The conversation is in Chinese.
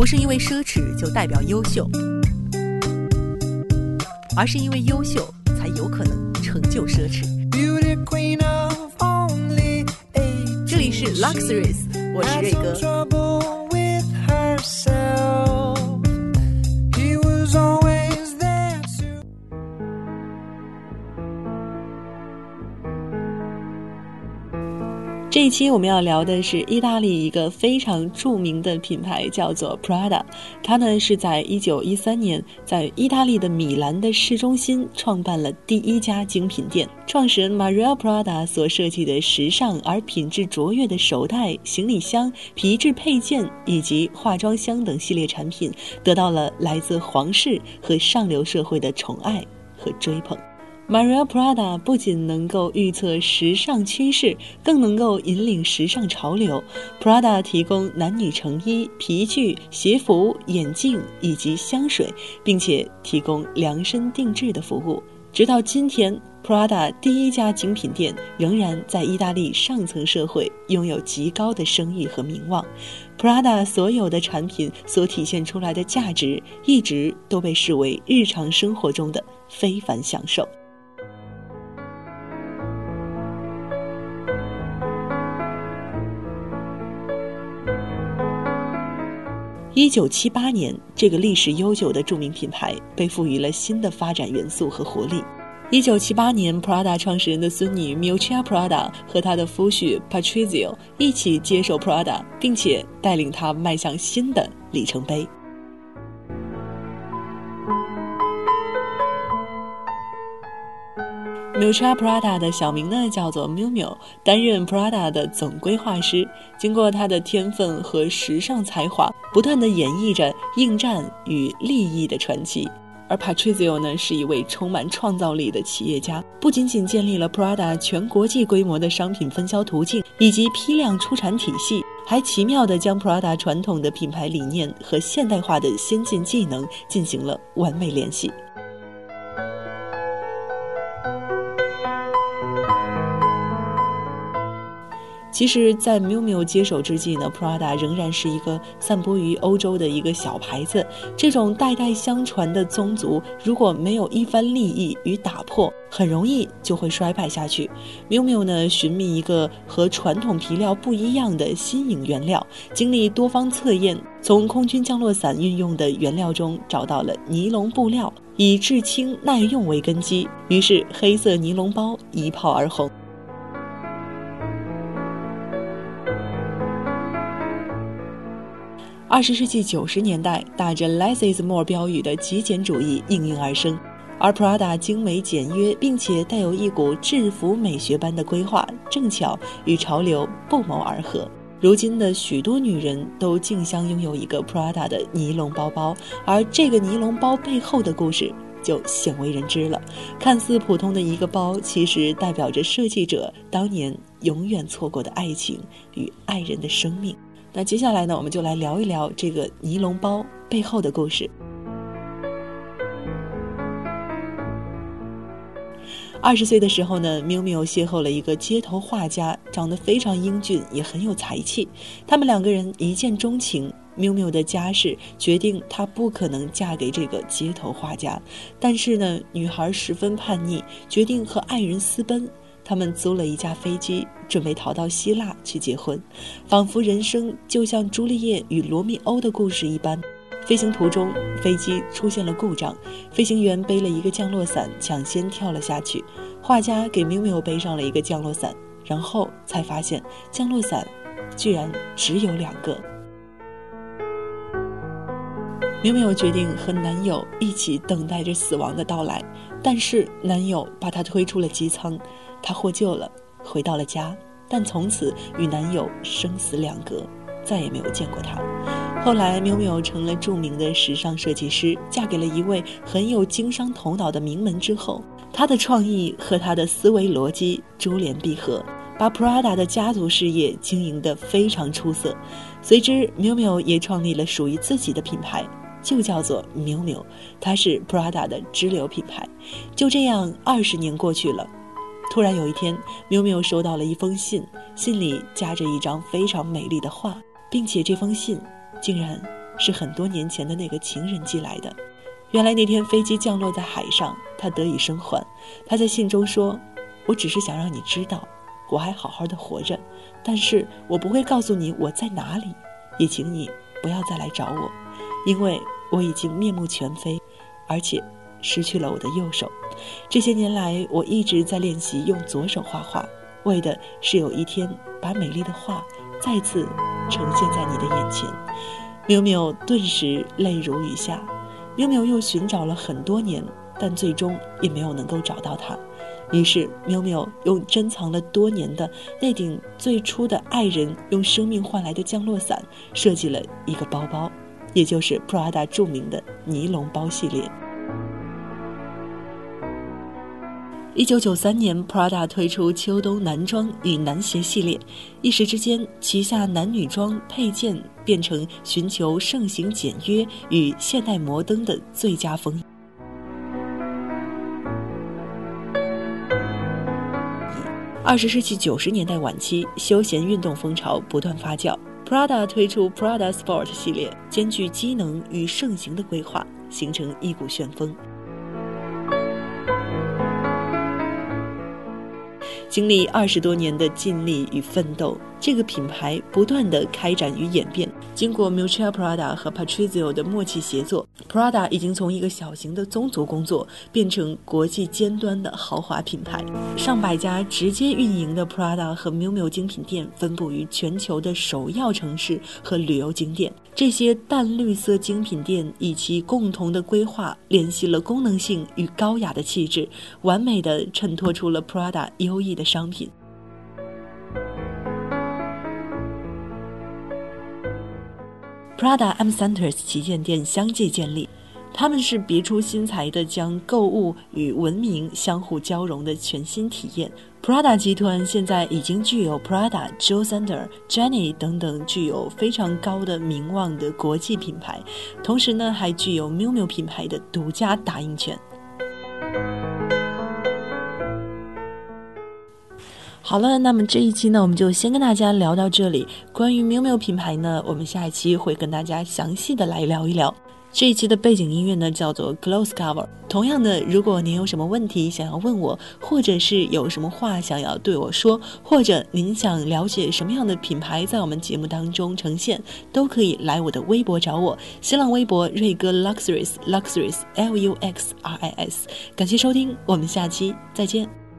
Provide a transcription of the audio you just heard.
不是因为奢侈就代表优秀，而是因为优秀才有可能成就奢侈。这里是 Luxuries，我是瑞哥。这一期我们要聊的是意大利一个非常著名的品牌，叫做 Prada。它呢是在一九一三年在意大利的米兰的市中心创办了第一家精品店。创始人 Maria Prada 所设计的时尚而品质卓越的手袋、行李箱、皮质配件以及化妆箱等系列产品，得到了来自皇室和上流社会的宠爱和追捧。Maria Prada 不仅能够预测时尚趋势，更能够引领时尚潮流。Prada 提供男女成衣、皮具、鞋服、眼镜以及香水，并且提供量身定制的服务。直到今天，Prada 第一家精品店仍然在意大利上层社会拥有极高的声誉和名望。Prada 所有的产品所体现出来的价值，一直都被视为日常生活中的非凡享受。一九七八年，这个历史悠久的著名品牌被赋予了新的发展元素和活力。一九七八年，Prada 创始人的孙女 Miu Chia Prada 和他的夫婿 Patrizio 一起接手 Prada，并且带领他迈向新的里程碑。Miuccia Prada 的小名呢叫做 Miu Miu，担任 Prada 的总规划师。经过他的天分和时尚才华，不断的演绎着应战与利益的传奇。而 Patrizio 呢是一位充满创造力的企业家，不仅仅建立了 Prada 全国际规模的商品分销途径以及批量出产体系，还奇妙地将 Prada 传统的品牌理念和现代化的先进技能进行了完美联系。其实，在 Miu Miu 接手之际呢，Prada 仍然是一个散播于欧洲的一个小牌子。这种代代相传的宗族，如果没有一番利益与打破，很容易就会衰败下去。Miu Miu 呢，寻觅一个和传统皮料不一样的新颖原料，经历多方测验，从空军降落伞运用的原料中找到了尼龙布料，以至轻耐用为根基，于是黑色尼龙包一炮而红。二十世纪九十年代，打着 “less is more” 标语的极简主义应运而生，而 Prada 精美简约，并且带有一股制服美学般的规划，正巧与潮流不谋而合。如今的许多女人都竞相拥有一个 Prada 的尼龙包包，而这个尼龙包背后的故事就鲜为人知了。看似普通的一个包，其实代表着设计者当年永远错过的爱情与爱人的生命。那接下来呢，我们就来聊一聊这个尼龙包背后的故事。二十岁的时候呢，Miu Miu 邂逅了一个街头画家，长得非常英俊，也很有才气。他们两个人一见钟情。Miu Miu 的家世决定她不可能嫁给这个街头画家，但是呢，女孩十分叛逆，决定和爱人私奔。他们租了一架飞机，准备逃到希腊去结婚，仿佛人生就像朱丽叶与罗密欧的故事一般。飞行途中，飞机出现了故障，飞行员背了一个降落伞，抢先跳了下去。画家给缪缪背上了一个降落伞，然后才发现降落伞居然只有两个。缪缪决定和男友一起等待着死亡的到来，但是男友把她推出了机舱。她获救了，回到了家，但从此与男友生死两隔，再也没有见过他。后来，缪缪成了著名的时尚设计师，嫁给了一位很有经商头脑的名门之后。她的创意和她的思维逻辑珠联璧合，把 Prada 的家族事业经营得非常出色。随之，缪缪也创立了属于自己的品牌，就叫做缪缪，它是 Prada 的支流品牌。就这样，二十年过去了。突然有一天，缪缪收到了一封信，信里夹着一张非常美丽的画，并且这封信竟然是很多年前的那个情人寄来的。原来那天飞机降落在海上，他得以生还。他在信中说：“我只是想让你知道，我还好好的活着，但是我不会告诉你我在哪里，也请你不要再来找我，因为我已经面目全非，而且失去了我的右手。这些年来，我一直在练习用左手画画，为的是有一天把美丽的画再次呈现在你的眼前。”缪缪顿时泪如雨下。缪缪又寻找了很多年，但最终也没有能够找到它。于是，缪缪用珍藏了多年的那顶最初的爱人用生命换来的降落伞，设计了一个包包，也就是 Prada 著名的尼龙包系列。一九九三年，Prada 推出秋冬男装与男鞋系列，一时之间，旗下男女装配件变成寻求盛行简约与现代摩登的最佳风。二十世纪九十年代晚期，休闲运动风潮不断发酵，Prada 推出 Prada Sport 系列，兼具机能与盛行的规划，形成一股旋风。经历二十多年的尽力与奋斗，这个品牌不断的开展与演变。经过 Miuccia Prada 和 Patrizio 的默契协作，Prada 已经从一个小型的宗族工作变成国际尖端的豪华品牌。上百家直接运营的 Prada 和 Miu Miu 精品店分布于全球的首要城市和旅游景点。这些淡绿色精品店以其共同的规划，联系了功能性与高雅的气质，完美的衬托出了 Prada 优异的商品。Prada M Centers 旗舰店相继建立，他们是别出心裁的将购物与文明相互交融的全新体验。Prada 集团现在已经具有 Prada、Joe Sander、Jenny 等等具有非常高的名望的国际品牌，同时呢还具有 Miu Miu 品牌的独家打印权。好了，那么这一期呢，我们就先跟大家聊到这里。关于 miumiu 品牌呢，我们下一期会跟大家详细的来聊一聊。这一期的背景音乐呢，叫做 Close Cover。同样的，如果您有什么问题想要问我，或者是有什么话想要对我说，或者您想了解什么样的品牌在我们节目当中呈现，都可以来我的微博找我。新浪微博瑞哥 Luxuries Luxuries L U X R I S。感谢收听，我们下期再见。